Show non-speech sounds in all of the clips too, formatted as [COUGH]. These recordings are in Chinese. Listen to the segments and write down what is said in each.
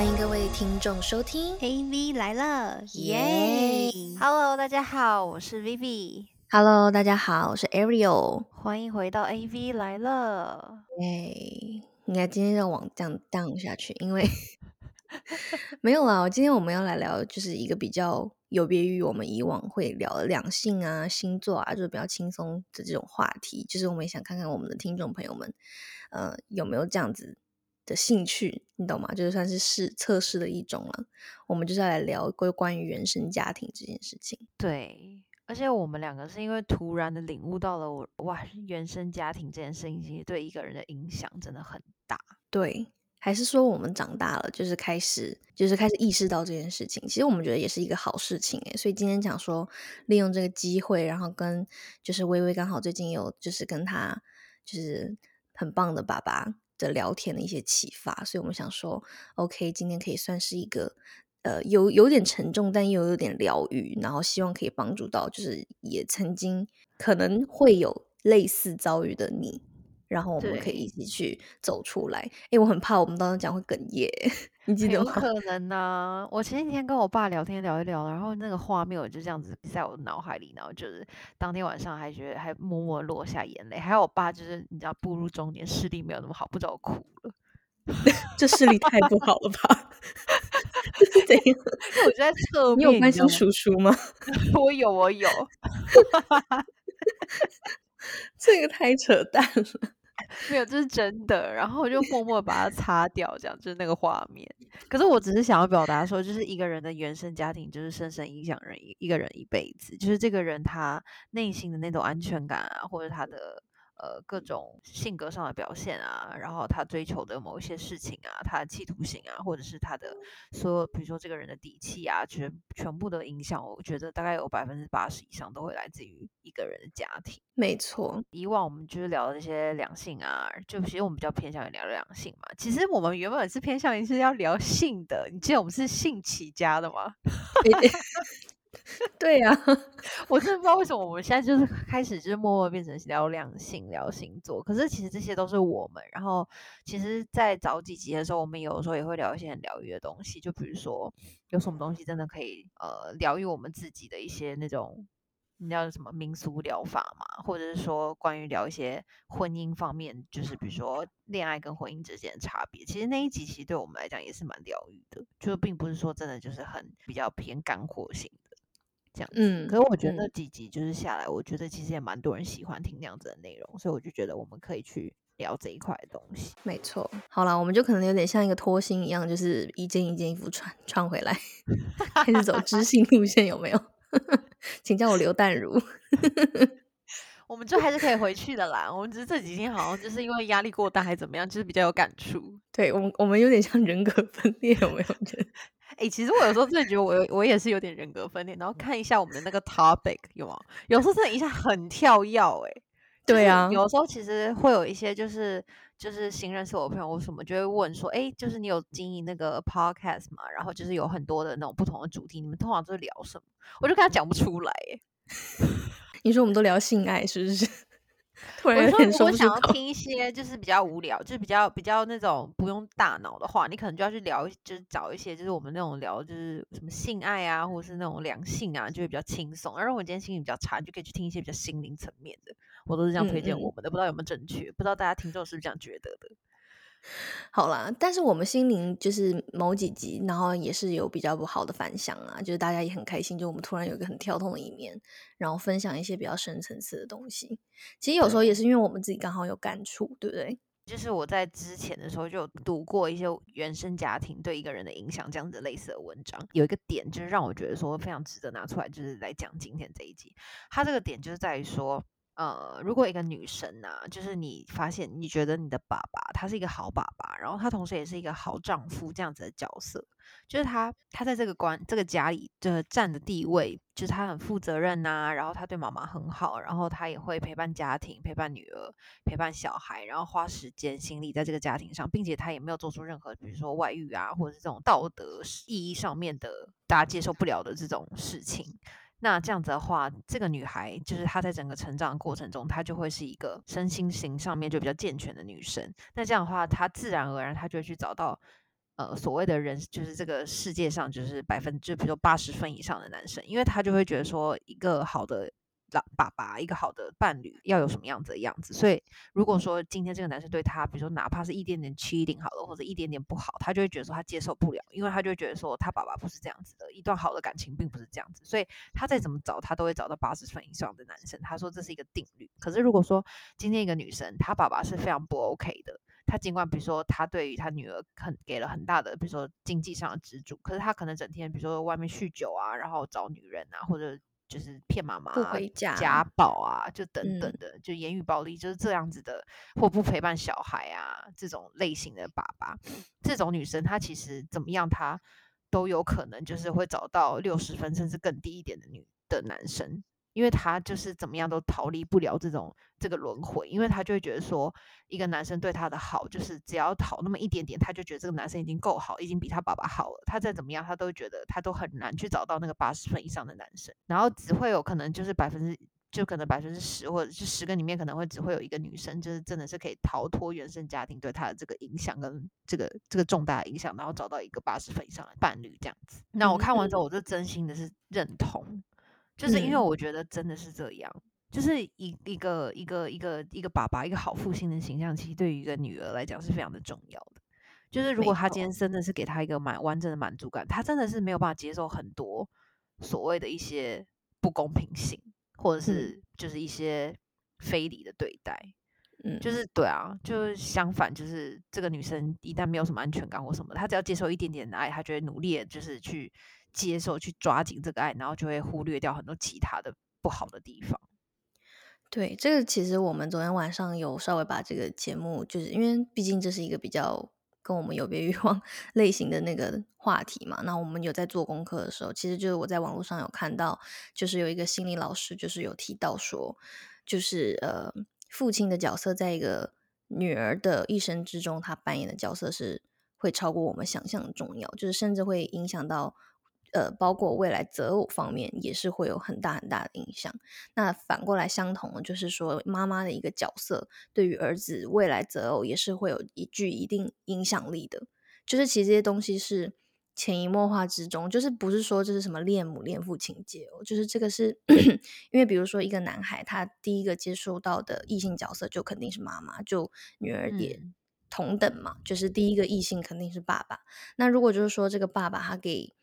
欢迎各位听众收听 AV 来了，耶！Hello，大家好，我是 Vivi，Hello，大家好，我是 Ariel。欢迎回到 AV 来了。耶，应该今天要往这样 down 下去，因为 [LAUGHS] 没有啦。今天我们要来聊，就是一个比较有别于我们以往会聊的两性啊、星座啊，就是比较轻松的这种话题。就是我们也想看看我们的听众朋友们，呃，有没有这样子的兴趣，你懂吗？就是算是试测试的一种了。我们就是要来聊关关于原生家庭这件事情。对，而且我们两个是因为突然的领悟到了我哇，原生家庭这件事情其实对一个人的影响真的很大。对，还是说我们长大了，就是开始，就是开始意识到这件事情。其实我们觉得也是一个好事情诶，所以今天讲说利用这个机会，然后跟就是微微刚好最近有就是跟他就是很棒的爸爸的聊天的一些启发，所以我们想说，OK，今天可以算是一个呃有有点沉重，但又有点疗愈，然后希望可以帮助到就是也曾经可能会有类似遭遇的你。然后我们可以一起去走出来。哎，我很怕我们当时候讲会哽咽，你记得吗？有可能呢、我前几天跟我爸聊天聊一聊，然后那个画面我就这样子在我脑海里，然后就是当天晚上还觉得还默默落下眼泪。还有我爸就是你知道步入中年视力没有那么好，不知道我哭了，[LAUGHS] 这视力太不好了吧？[LAUGHS] 这是怎样？因为我就在侧你面，有关心叔叔吗？[LAUGHS] 我有，我有。这个太扯淡了。没有，这是真的。然后我就默默把它擦掉，这样就是那个画面。可是我只是想要表达说，就是一个人的原生家庭，就是深深影响人一一个人一辈子。就是这个人他内心的那种安全感啊，或者他的呃各种性格上的表现啊，然后他追求的某一些事情啊，他的企图心啊，或者是他的说，比如说这个人的底气啊，全全部的影响，我觉得大概有百分之八十以上都会来自于一个人的家庭。没错，以往我们就是聊的那些两性啊，就其实我们比较偏向于聊两性嘛。其实我们原本是偏向于是要聊性的，你记得我们是性起家的吗？[LAUGHS] 对呀、[LAUGHS] 我真的不知道为什么我们现在就是开始就是默默变成聊两性、聊星座。可是其实这些都是我们。然后其实，在早几集的时候，我们有的时候也会聊一些很疗愈的东西，就比如说有什么东西真的可以呃疗愈我们自己的一些那种。你知道什么民俗疗法嘛？或者是说关于聊一些婚姻方面，就是比如说恋爱跟婚姻之间的差别。其实那一集其实对我们来讲也是蛮疗愈的，就并不是说真的就是很比较偏干货型这样子。嗯可是我觉得几集就是下来，我觉得其实也蛮多人喜欢听那样子的内容，所以我就觉得我们可以去聊这一块的东西。没错。好啦，我们就可能有点像一个拖星一样，就是一件一件衣服穿穿回来，开始走知性路线，有没有？[LAUGHS] 请叫我刘淡如。[LAUGHS] 我们就还是可以回去的啦。我们只是这几天好像就是因为压力过大，还怎么样，就是比较有感触。对我们，我们有点像人格分裂，有没有哎、其实我有时候真的觉得我我也是有点人格分裂，然后看一下我们的那个 topic 有吗？有时候真的一下很跳跃哎、就是对啊有时候其实会有一些就是就是新认识我的朋友或什么就会问说，哎、就是你有经营那个 podcast 嘛？然后就是有很多的那种不同的主题，你们通常都是聊什么？我就跟他讲不出来哎、[LAUGHS] 你说我们都聊性爱，是不是？突然我说，有点如果说不出口。想要听一些就是比较无聊，就是比较比较那种不用大脑的话，你可能就要去聊，就是找一些就是我们那种聊就是什么性爱啊，或者是那种良性啊，就会比较轻松。而如果你今天心情比较差，你就可以去听一些比较心灵层面的。我都是这样推荐我们的，不知道有没有正确？不知道大家听众是不是这样觉得的？好啦，但是我们心灵就是某几集，然后也是有比较不好的反响啊，就是大家也很开心，就我们突然有一个很跳动的一面，然后分享一些比较深层次的东西。其实有时候也是因为我们自己刚好有感触，对不对？就是我在之前的时候就有读过一些原生家庭对一个人的影响这样子类似的文章，有一个点就是让我觉得说非常值得拿出来，就是来讲今天这一集。它这个点就是在于说，呃，如果一个女生啊，就是你发现你觉得你的爸爸他是一个好爸爸，然后他同时也是一个好丈夫这样子的角色，就是他他在这个关这个家里的占的地位，就是他很负责任呐、然后他对妈妈很好，然后他也会陪伴家庭、陪伴女儿、陪伴小孩，然后花时间心力在这个家庭上，并且他也没有做出任何比如说外遇啊，或者是这种道德意义上面的大家接受不了的这种事情。那这样子的话，这个女孩就是她在整个成长过程中，她就会是一个身心型上面就比较健全的女生。那这样的话，她自然而然她就会去找到呃所谓的人，就是这个世界上就是百分之，比如说八十分以上的男生，因为他就会觉得说一个好的。老爸爸一个好的伴侣要有什么样子的样子，所以如果说今天这个男生对他，比如说哪怕是一点点 cheating 好了，或者一点点不好，他就会觉得说他接受不了，因为他就会觉得说他爸爸不是这样子的，一段好的感情并不是这样子，所以他再怎么找，他都会找到八十分以上的男生。他说这是一个定律。可是如果说今天一个女生，她爸爸是非常不 OK 的，他尽管比如说他对于他女儿很给了很大的，比如说经济上的资助，可是他可能整天比如说外面酗酒啊，然后找女人啊，或者。就是骗妈妈、不回家、家暴啊，就等等的，就言语暴力，就是这样子的，或不陪伴小孩啊，这种类型的爸爸，这种女生她其实怎么样，她都有可能就是会找到六十分甚至更低一点的女的男生。因为他就是怎么样都逃离不了这种这个轮回，因为他就会觉得说，一个男生对他的好，就是只要讨那么一点点，他就觉得这个男生已经够好，已经比他爸爸好了。他再怎么样，他都觉得他都很难去找到那个八十分以上的男生。然后只会有可能就是百分之，就可能百分之十，或者是十个里面可能会只会有一个女生，就是真的是可以逃脱原生家庭对她的这个影响跟这个这个重大影响，然后找到一个八十分以上的伴侣这样子。那我看完之后，我就真心的是认同。就是因为我觉得真的是这样，就是一一个一个一个一个爸爸，一个好父亲的形象，其实对于一个女儿来讲是非常的重要的。就是如果他今天真的是给他一个满完整的满足感，他真的是没有办法接受很多所谓的一些不公平性，或者是就是一些非礼的对待。嗯，就是对啊，就是相反，就是这个女生一旦没有什么安全感或什么，她只要接受一点点的爱，她就会努力就是去。接受去抓紧这个爱，然后就会忽略掉很多其他的不好的地方。对，这个其实我们昨天晚上有稍微把这个节目，就是因为毕竟这是一个比较跟我们有别于往 [LAUGHS] 类型的那个话题嘛。那我们有在做功课的时候，其实就是我在网络上有看到，就是有一个心理老师，就是有提到说，就是呃，父亲的角色在一个女儿的一生之中，他扮演的角色是会超过我们想象重要，就是甚至会影响到。呃，包括未来择偶方面也是会有很大很大的影响。那反过来相同的，就是说妈妈的一个角色对于儿子未来择偶也是会有一具一定影响力的。就是其实这些东西是潜移默化之中，就是不是说这是什么恋母恋父情节哦，就是这个是 [CLEARS THROAT] 因为比如说一个男孩他第一个接触到的异性角色就肯定是妈妈，就女儿也同等嘛，就是第一个异性肯定是爸爸。那如果就是说这个爸爸他给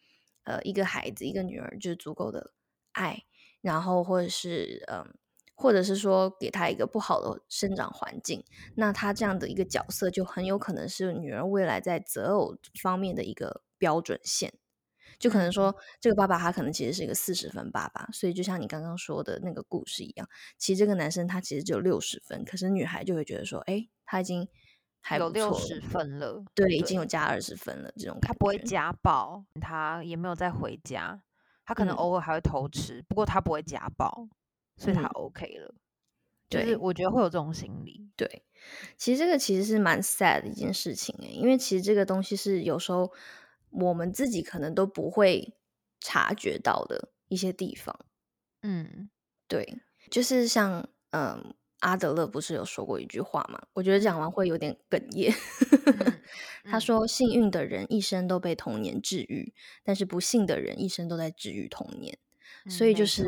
呃，一个孩子，一个女儿，就是足够的爱，然后或者是嗯，或者是说给他一个不好的生长环境，那他这样的一个角色就很有可能是女儿未来在择偶方面的一个标准线。就可能说，这个爸爸他可能其实是一个四十分爸爸，所以就像你刚刚说的那个故事一样，其实这个男生他其实只有六十分，可是女孩就会觉得说，哎，他已经。有六十分了，对，已经有加二十分了。这种他不会家暴，他也没有再回家，他可能偶尔还会偷吃，不过他不会家暴，所以他 OK 了。就是我觉得会有这种心理。对，其实这个其实是蛮 sad 的一件事情诶，因为其实这个东西是有时候我们自己可能都不会察觉到的一些地方。嗯，对，就是像嗯。阿德勒不是有说过一句话吗？我觉得讲完会有点哽咽。[LAUGHS] 他说：“幸运的人一生都被童年治愈，但是不幸的人一生都在治愈童年。”所以就是，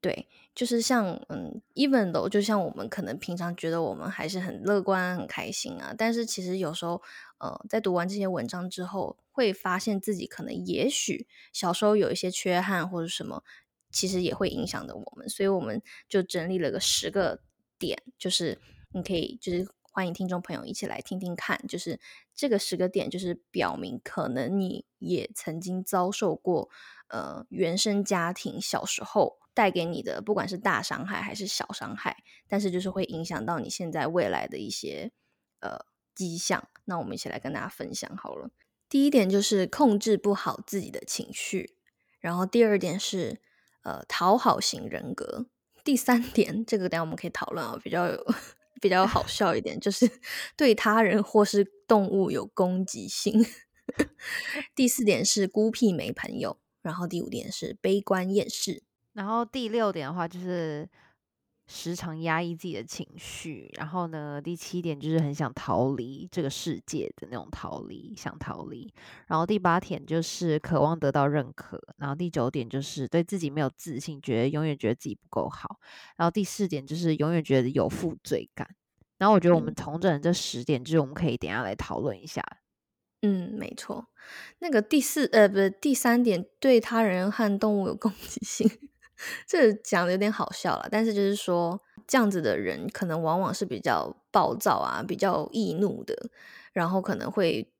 对，就是像嗯，even though，就像我们可能平常觉得我们还是很乐观、很开心啊，但是其实有时候，呃，在读完这些文章之后，会发现自己可能也许小时候有一些缺憾或者什么。其实也会影响的我们，所以我们就整理了个十个点，就是你可以，就是欢迎听众朋友一起来听听看，就是这个十个点，就是表明可能你也曾经遭受过，呃，原生家庭小时候带给你的，不管是大伤害还是小伤害，但是就是会影响到你现在未来的一些呃迹象。那我们一起来跟大家分享好了。第一点就是控制不好自己的情绪，然后第二点是。呃，讨好型人格。第三 [LAUGHS] 点，这个等下我们可以讨论啊，比较有 [LAUGHS] 比较好笑一点，就是 [LAUGHS] 对他人或是动物有攻击性。第四点是孤僻没朋友，然后第五点是悲观厌世，然后第六点的话就是时常压抑自己的情绪，然后呢，第七点就是很想逃离这个世界的那种逃离，想逃离。然后第八点就是渴望得到认可，然后第九点就是对自己没有自信，觉得永远觉得自己不够好。然后第四点就是永远觉得有负罪感。然后我觉得我们同整这十点，就是我们可以等下来讨论一下。嗯，没错。那个第四呃，不是第三点，对他人和动物有攻击性。这讲的有点好笑了，但是就是说，这样子的人可能往往是比较暴躁啊，比较易怒的，然后可能会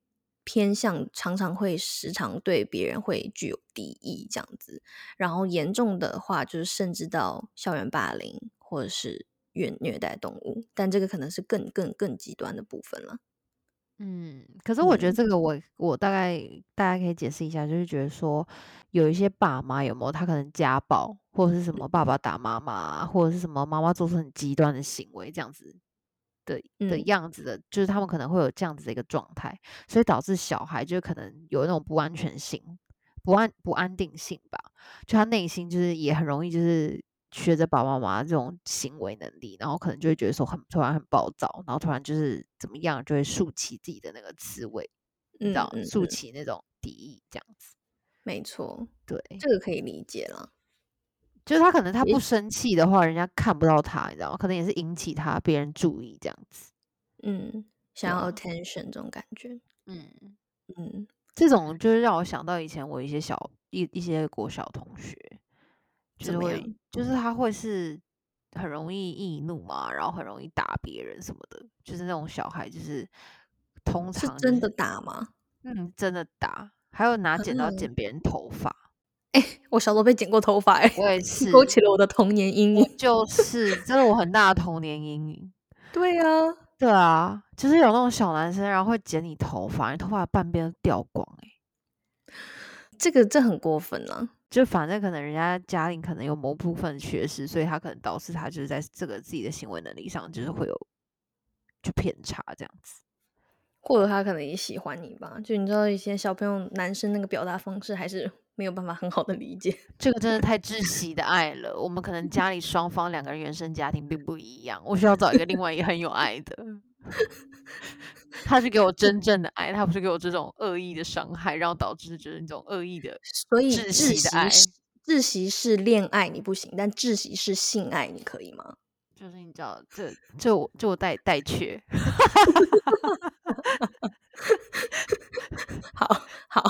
偏向，常常会时常对别人会具有敌意这样子，然后严重的话就是甚至到校园霸凌或者是虐虐待动物，但这个可能是更更更极端的部分了。嗯，可是我觉得这个我我大概大家可以解释一下，就是觉得说有一些爸妈有没有他可能家暴或者是什么爸爸打妈妈，或者是什么妈妈做出很极端的行为这样子的的样子的，就是他们可能会有这样子的一个状态，所以导致小孩就可能有那种不安全性、不安不安定性吧，就他内心就是也很容易就是。学着爸爸妈妈这种行为能力，然后可能就会觉得说很突然很暴躁，然后突然就是怎么样，就会竖起自己的那个刺猬，你知道，竖起那种敌意这样子。没错，对，这个可以理解了。就是他可能他不生气的话，人家看不到他，你知道吗？可能也是引起他别人注意这样子。嗯，想要 attention 这种感觉。嗯嗯，这种就是让我想到以前我一些小一一些国小同学。就会，就是他会是很容易易怒嘛，然后很容易打别人什么的，就是那种小孩，就是通常真的打吗？嗯，真的打，还有拿剪刀剪别人头发。哎，我小时候被剪过头发，哎，我也是，[LAUGHS] 勾起了我的童年阴影，[LAUGHS] 就 [LAUGHS] 是真的我很大的童年阴影。对呀，对啊，就是有那种小男生，然后会剪你头发，你头发半边掉光，哎，这个这很过分了。就反正可能人家家里可能有某部分缺失，所以他可能导致他就是在这个自己的行为能力上就是会有就偏差这样子，或者他可能也喜欢你吧？就你知道一些小朋友男生那个表达方式还是 [LAUGHS] 没有办法很好的理解，这个真的太窒 [LAUGHS] 息的爱了。我们可能家里双方两个人原生家庭并不一样，我需要找一个另外一个很有爱的。[LAUGHS] 他是给我真正的爱，他不是给我这种恶意的伤害，然后导致就是那种恶意的，所以窒息的爱。窒息是恋爱你不行，但窒息是性爱你可以吗？就是你知道，这这我就我带带缺。[LAUGHS] 好好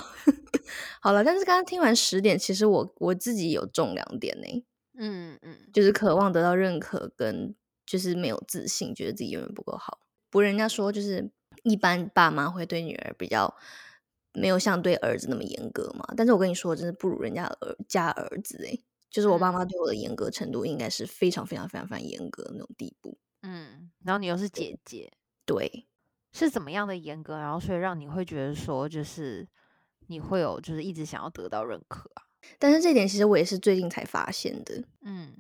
好了，但是刚刚听完十点，其实我我自己有中两点呢。嗯嗯，就是渴望得到认可，跟就是没有自信，觉得自己永远不够好。不，人家说就是。一般爸妈会对女儿比较没有像对儿子那么严格嘛，但是我跟你说，真是不如人家儿家儿子诶，就是我爸妈对我的严格程度应该是非常非常非常非常严格的那种地步。嗯，然后你又是姐姐，对，是怎么样的严格？然后所以让你会觉得说，就是你会有就是一直想要得到认可啊？但是这点其实我也是最近才发现的。嗯。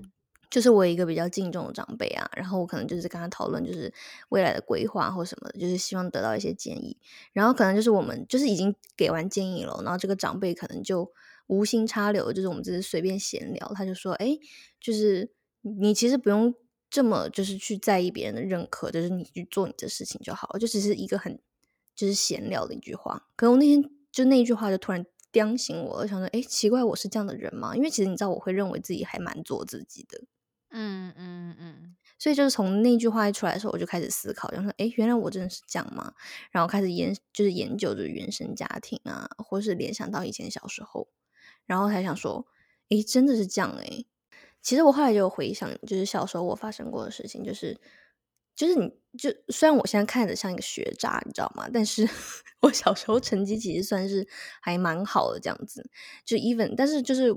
就是我一个比较敬重的长辈啊，然后我可能就是跟他讨论，就是未来的规划或什么的，就是希望得到一些建议。然后可能就是我们就是已经给完建议了，然后这个长辈可能就无心插柳，就是我们只是随便闲聊，他就说：“哎，就是你其实不用这么就是去在意别人的认可，就是你去做你的事情就好了。”就只是一个很就是闲聊的一句话。可我那天就那一句话就突然叮醒我，我想说：“哎，奇怪，我是这样的人吗？”因为其实你知道，我会认为自己还蛮做自己的。嗯嗯嗯，所以就是从那句话一出来的时候，我就开始思考，就说：“哎，原来我真的是这样吗？”然后开始研，就是研究着原生家庭啊，或是联想到以前小时候，然后才想说：“诶，真的是这样诶。”其实我后来就回想，就是小时候我发生过的事情，就是，就是你就虽然我现在看着像一个学渣，你知道吗？但是 [LAUGHS] 我小时候成绩其实算是还蛮好的，这样子，就 even，但是就是，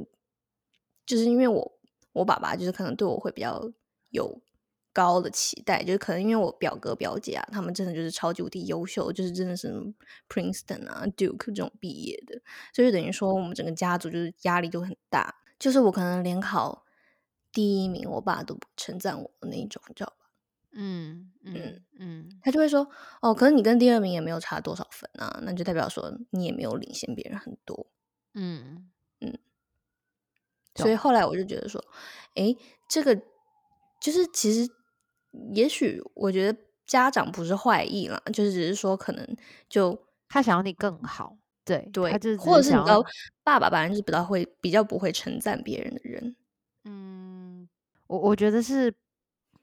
就是因为我。我爸爸就是可能对我会比较有高的期待，就是可能因为我表哥表姐啊，他们真的就是超级无敌优秀，就是真的是 Princeton 啊 Duke 这种毕业的，所以等于说我们整个家族就是压力就很大，就是我可能联考第一名，我爸都不称赞我的那一种，你知道吧？嗯嗯嗯，他就会说哦，可能你跟第二名也没有差多少分啊，那就代表说你也没有领先别人很多。嗯嗯。所以后来我就觉得说，哎，这个就是其实也许我觉得家长不是坏意啦，就是只是说可能就他想要你更好，对对他就是，或者是你知道，爸爸本来就是比较会比较不会称赞别人的人。嗯，我我觉得是，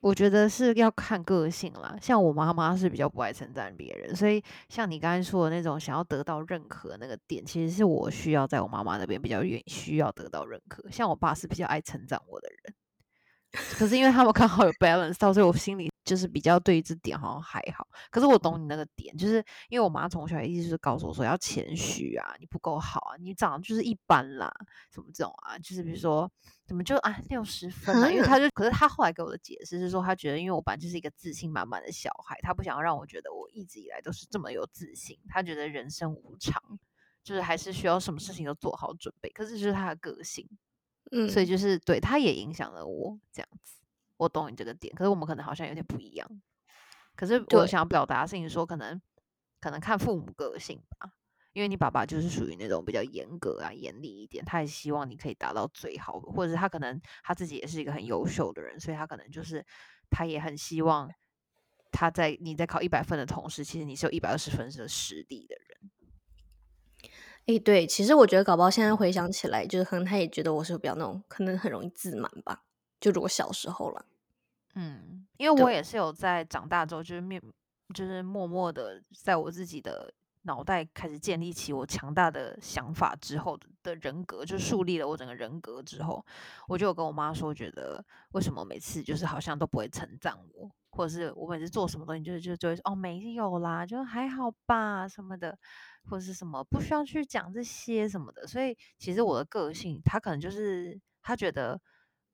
我觉得是要看个性啦。像我妈妈是比较不爱称赞别人，所以像你刚才说的那种想要得到认可那个点，其实是我需要在我妈妈那边比较愿需要得到认可。像我爸是比较爱称赞我的人，可是因为他们刚好有 balance 到，所以我心里就是比较对于这点好像还好。可是我懂你那个点，就是因为我妈从小一直就是告诉我说要谦虚啊，你不够好啊，你长得就是一般啦，什么这种啊，就是比如说怎么就啊六十分啊，[LAUGHS] 因为哈他就，可是他后来给我的解释是说，他觉得因为我本来就是一个自信满满的小孩，他不想要让我觉得我一直以来都是这么有自信，他觉得人生无常，就是还是需要什么事情都做好准备，可是这就是他的个性。嗯，所以就是对他也影响了我这样子。我懂你这个点，可是我们可能好像有点不一样。可是我想要表达的事情说，可能可能看父母个性吧，因为你爸爸就是属于那种比较严格啊、严厉一点，他也希望你可以达到最好，或者是他可能他自己也是一个很优秀的人，所以他可能就是他也很希望他在你在考一百分的同时，其实你是有一百二十分的实力的人。诶，对，其实我觉得搞不好现在回想起来，就是可能他也觉得我是比较那种，可能很容易自满吧。就如果小时候了，嗯，因为我也是有在长大之后，就是面，就是默默的在我自己的脑袋开始建立起我强大的想法之后的的人格，就树立了我整个人格之后，我就有跟我妈说，觉得为什么每次就是好像都不会称赞我，或者是我每次做什么东西，就是就就会说哦没有啦，就还好吧什么的，或者是什么不需要去讲这些什么的。所以其实我的个性，他可能就是他觉得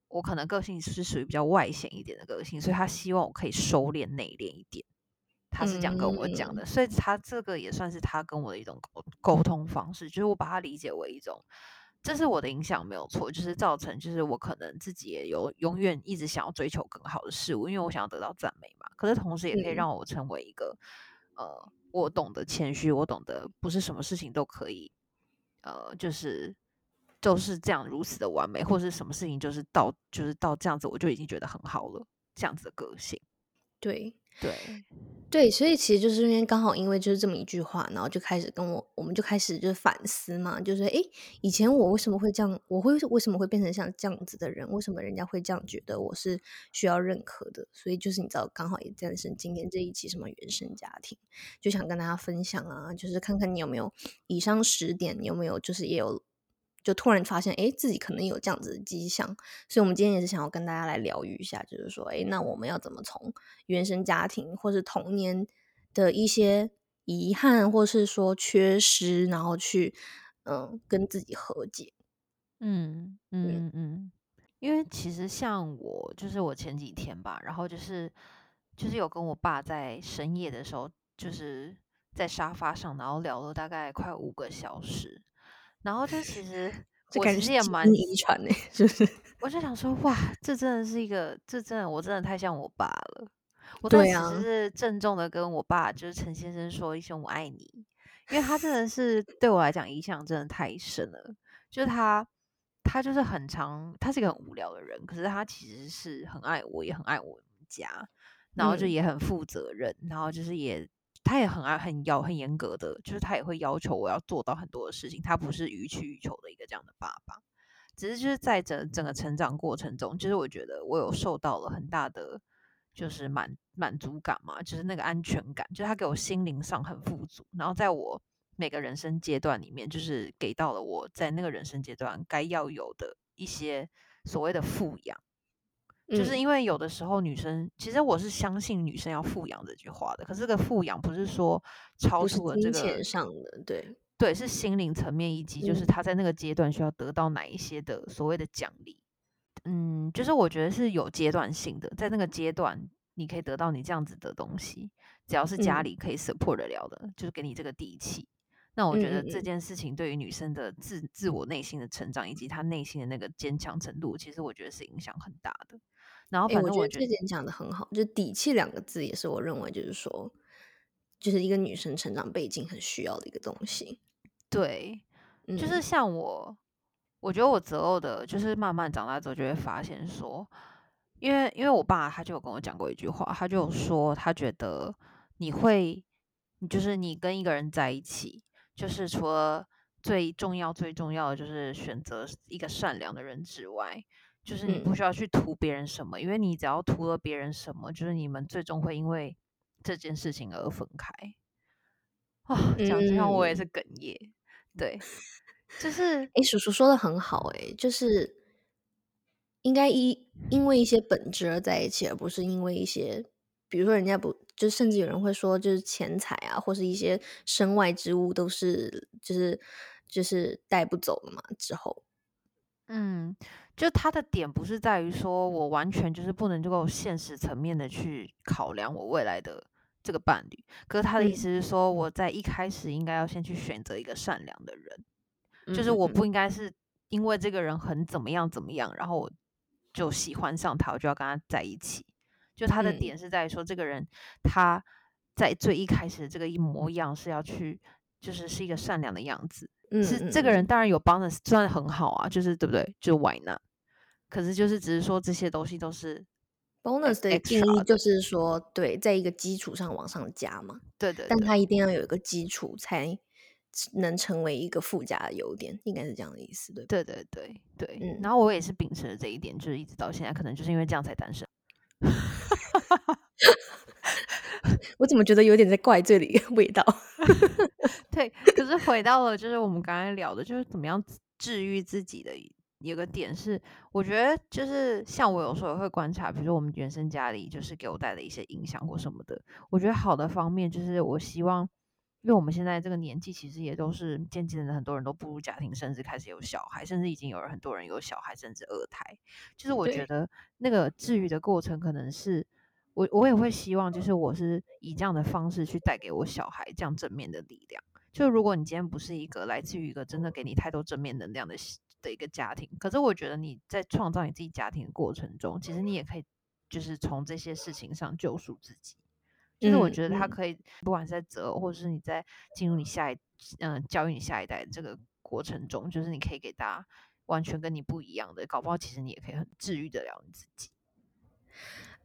我可能个性是属于比较外显一点的个性，所以他希望我可以收敛内敛一点。他是这样跟我讲的，所以他这个也算是他跟我的一种沟沟通方式，就是我把它理解为一种，这是我的影响没有错，就是造成就是我可能自己也有永远一直想要追求更好的事物，因为我想要得到赞美嘛。可是同时也可以嗯让我成为一个，呃，我懂得谦虚，我懂得不是什么事情都可以，呃，就是就是这样如此的完美，或是什么事情就是到就是到这样子我就已经觉得很好了，这样子的个性，对对。对，所以其实就是因为刚好因为就是这么一句话，然后就开始跟我，我们就开始就是反思嘛，就是诶，以前我为什么会这样，我会为什么会变成像这样子的人？为什么人家会这样觉得我是需要认可的？所以就是你知道，刚好也诞生今天这一期什么原生家庭，就想跟大家分享啊，就是看看你有没有以上十点，你有没有就是也有。就突然发现，哎，自己可能有这样子的迹象，所以我们今天也是想要跟大家来疗愈一下，就是说，哎，那我们要怎么从原生家庭或是童年的一些遗憾，或是说缺失，然后去嗯跟自己和解。嗯嗯。嗯，因为其实像我，就是我前几天吧，然后就是就是有跟我爸在深夜的时候，就是在沙发上，然后聊了大概快五个小时，然后 [LAUGHS] 就其实我这感觉其实也蛮遗传呢，[LAUGHS] 是不是？我就想说，哇，这真的是一个，这真的，我真的太像我爸了。我对当时啊是郑重的跟我爸，就是陈先生说一声我爱你，因为他真的是对我来讲影响真的太深了。就是他，他就是很常，他是一个很无聊的人，可是他其实是很爱我，也很爱我们家，然后就嗯也很负责任，然后就是也。他也很爱很要很严格的，就是他也会要求我要做到很多的事情，他不是予取予求的一个这样的爸爸。只是就是在整整个成长过程中，就是我觉得我有受到了很大的就是满满足感嘛，就是那个安全感，就是他给我心灵上很富足，然后在我每个人生阶段里面，就是给到了我在那个人生阶段该要有的一些所谓的富养。就是嗯因为有的时候女生，其实我是相信女生要富养这句话的，可是这个富养不是说超出了这个金钱上的，对，对，是心灵层面，以及就是她在那个阶段需要得到哪一些的所谓的奖励。嗯，就是我觉得是有阶段性的，在那个阶段你可以得到你这样子的东西，只要是家嗯里可以 support 得了的，就是给你这个底气。那我觉得这件事情对于女生的自自我内心的成长，以及她内心的那个坚强程度，其实我觉得是影响很大的。然后反正我觉得，觉得这点讲的很好，就底气两个字也是我认为就是说，就是一个女生成长背景很需要的一个东西。对，嗯，就是像我，我觉得我择偶的，就是慢慢长大之后就会发现说，因因为因为我爸他就有跟我讲过一句话，他就说他觉得你会，就是你跟一个人在一起，就是除了最重要最重要的就是选择一个善良的人之外，就是你不需要去图别人什么，因为你只要图了别人什么，就是你们最终会因为这件事情而分开。啊，讲这样我也是哽咽。对，就是哎，叔叔说的很好，哎，就是应该因因为一些本质而在一起，而不是因为一些，比如说人家不，就甚至有人会说，就是钱财啊，或是一些身外之物，都是就是就是带不走了嘛。之后，嗯，就他的点不是在于说我完全就是不能够现实层面的去考量我未来的。这个伴侣，可是他的意思是说，我在一开始应该要先去选择一个善良的人，就是我不应该是因为这个人很怎么样怎么样，然后我就喜欢上他，我就要跟他在一起。就他的点是在于说，这个人他在最一开始的这个一模一样是要去，就是是一个善良的样子。是这个人当然有 bonus，，算很好啊，就是对不对？就 Why not？可是就是只是说这些东西都是。bonus 的定义就是说，对，在一个基础上往上加嘛。对对。但它一定要有一个基础，才能成为一个附加的优点，应该是这样的意思，对对对对对。嗯。然后我也是秉持了这一点，就是一直到现在，可能就是因为这样才单身。[LAUGHS] 我怎么觉得有点在怪罪的 [LAUGHS] 味道？[LAUGHS] 对，可是回到了就是我们刚才聊的，就是怎么样治愈自己的。一个点是，我觉得就是像我有时候也会观察，比如说我们原生家里就是给我带来一些影响或什么的。我觉得好的方面就是，我希望，因为我们现在这个年纪，其实也都是渐渐的，很多人都步入家庭，甚至开始有小孩，甚至已经有了很多人有小孩，甚至二胎。就是我觉得那个治愈的过程，可能是我我也会希望，就是我是以这样的方式去带给我小孩这样正面的力量。就如果你今天不是一个来自于一个真的给你太多正面能量的。的一个家庭，可是我觉得你在创造你自己家庭的过程中，其实你也可以就是从这些事情上救赎自己。就是我觉得他可以，不管是在择偶，或者是你在进入你下一嗯教育你下一代这个过程中，就是你可以给大家完全跟你不一样的，搞不好其实你也可以很治愈得了你自己。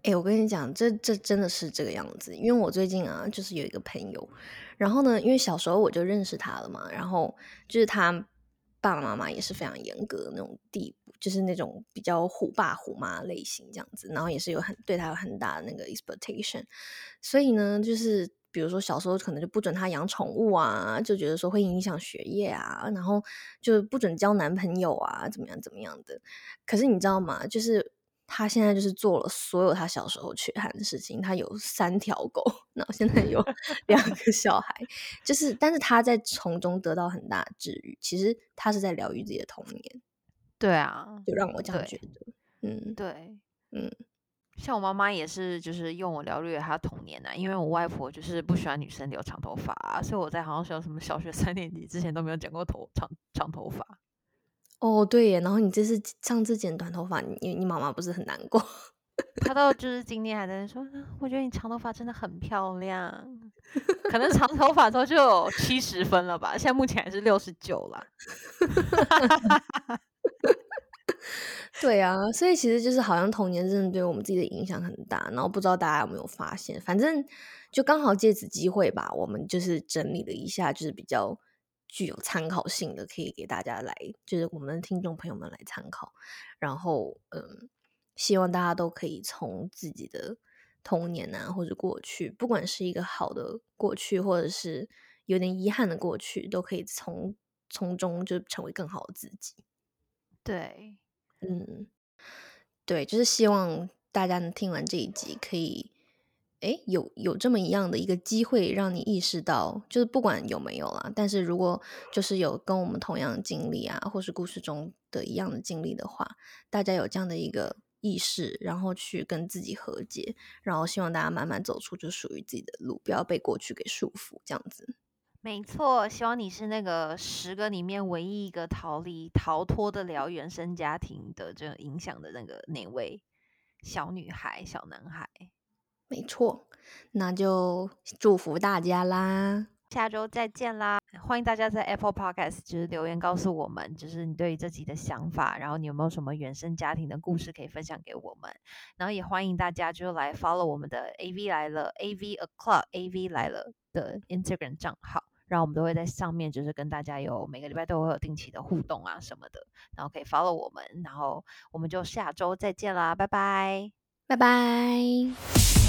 哎，我跟你讲，这这真的是这个样子，因为我最近啊，就是有一个朋友，然后呢，因为小时候我就认识他了嘛，然后就是他。爸爸妈妈也是非常严格的那种地步，就是那种比较虎爸虎妈类型这样子，然后也是有很对他有很大的那个 expectation，所以呢，就是比如说小时候可能就不准他养宠物啊，就觉得说会影响学业啊，然后就不准交男朋友啊，怎么样怎么样的。可是你知道吗？就是。他现在就是做了所有他小时候缺憾的事情。他有三条狗，然后现在有 [LAUGHS] 两个小孩，就是，但是他在从中得到很大的治愈。其实他是在疗愈自己的童年。对啊，就让我这样觉得。嗯，对，嗯，像我妈妈也是，就是用我疗愈她童年啊。因为我外婆就是不喜欢女生留长头发，所以我在好像是什么小学三年级之前都没有剪过头长长头发。哦，对耶，然后你这次上次剪短头发，你你妈妈不是很难过？[LAUGHS] 她到就是今天还在说，我觉得你长头发真的很漂亮，可能长头发之后就有七十分了吧，现在目前还是六十九了。[LAUGHS] 对啊，所以其实就是好像童年真的对我们自己的影响很大，然后不知道大家有没有发现，反正就刚好借此机会吧，我们就是整理了一下，就是比较。具有参考性的，可以给大家来，就是我们的听众朋友们来参考。然后，嗯，希望大家都可以从自己的童年啊，或者过去，不管是一个好的过去，或者是有点遗憾的过去，都可以从从中就成为更好的自己。对，嗯，对，就是希望大家能听完这一集，可以。哎，有有这么一样的一个机会，让你意识到，就是不管有没有啦，但是如果就是有跟我们同样的经历啊，或是故事中的一样的经历的话，大家有这样的一个意识，然后去跟自己和解，然后希望大家慢慢走出就属于自己的路，不要被过去给束缚，这样子。没错，希望你是那个十个里面唯一一个逃离、逃脱得了原生家庭的这个影响的那个那位小女孩、小男孩。没错，那就祝福大家啦！下周再见啦！欢迎大家在 Apple Podcast 就是留言告诉我们，就是你对于这集的想法，然后你有没有什么原生家庭的故事可以分享给我们？然后也欢迎大家就来 follow 我们的 AV 来了 AV A Clock A V 来了的 Instagram 账号，然后我们都会在上面就是跟大家有每个礼拜都会有定期的互动啊什么的，然后可以 follow 我们，然后我们就下周再见啦，拜拜，拜拜。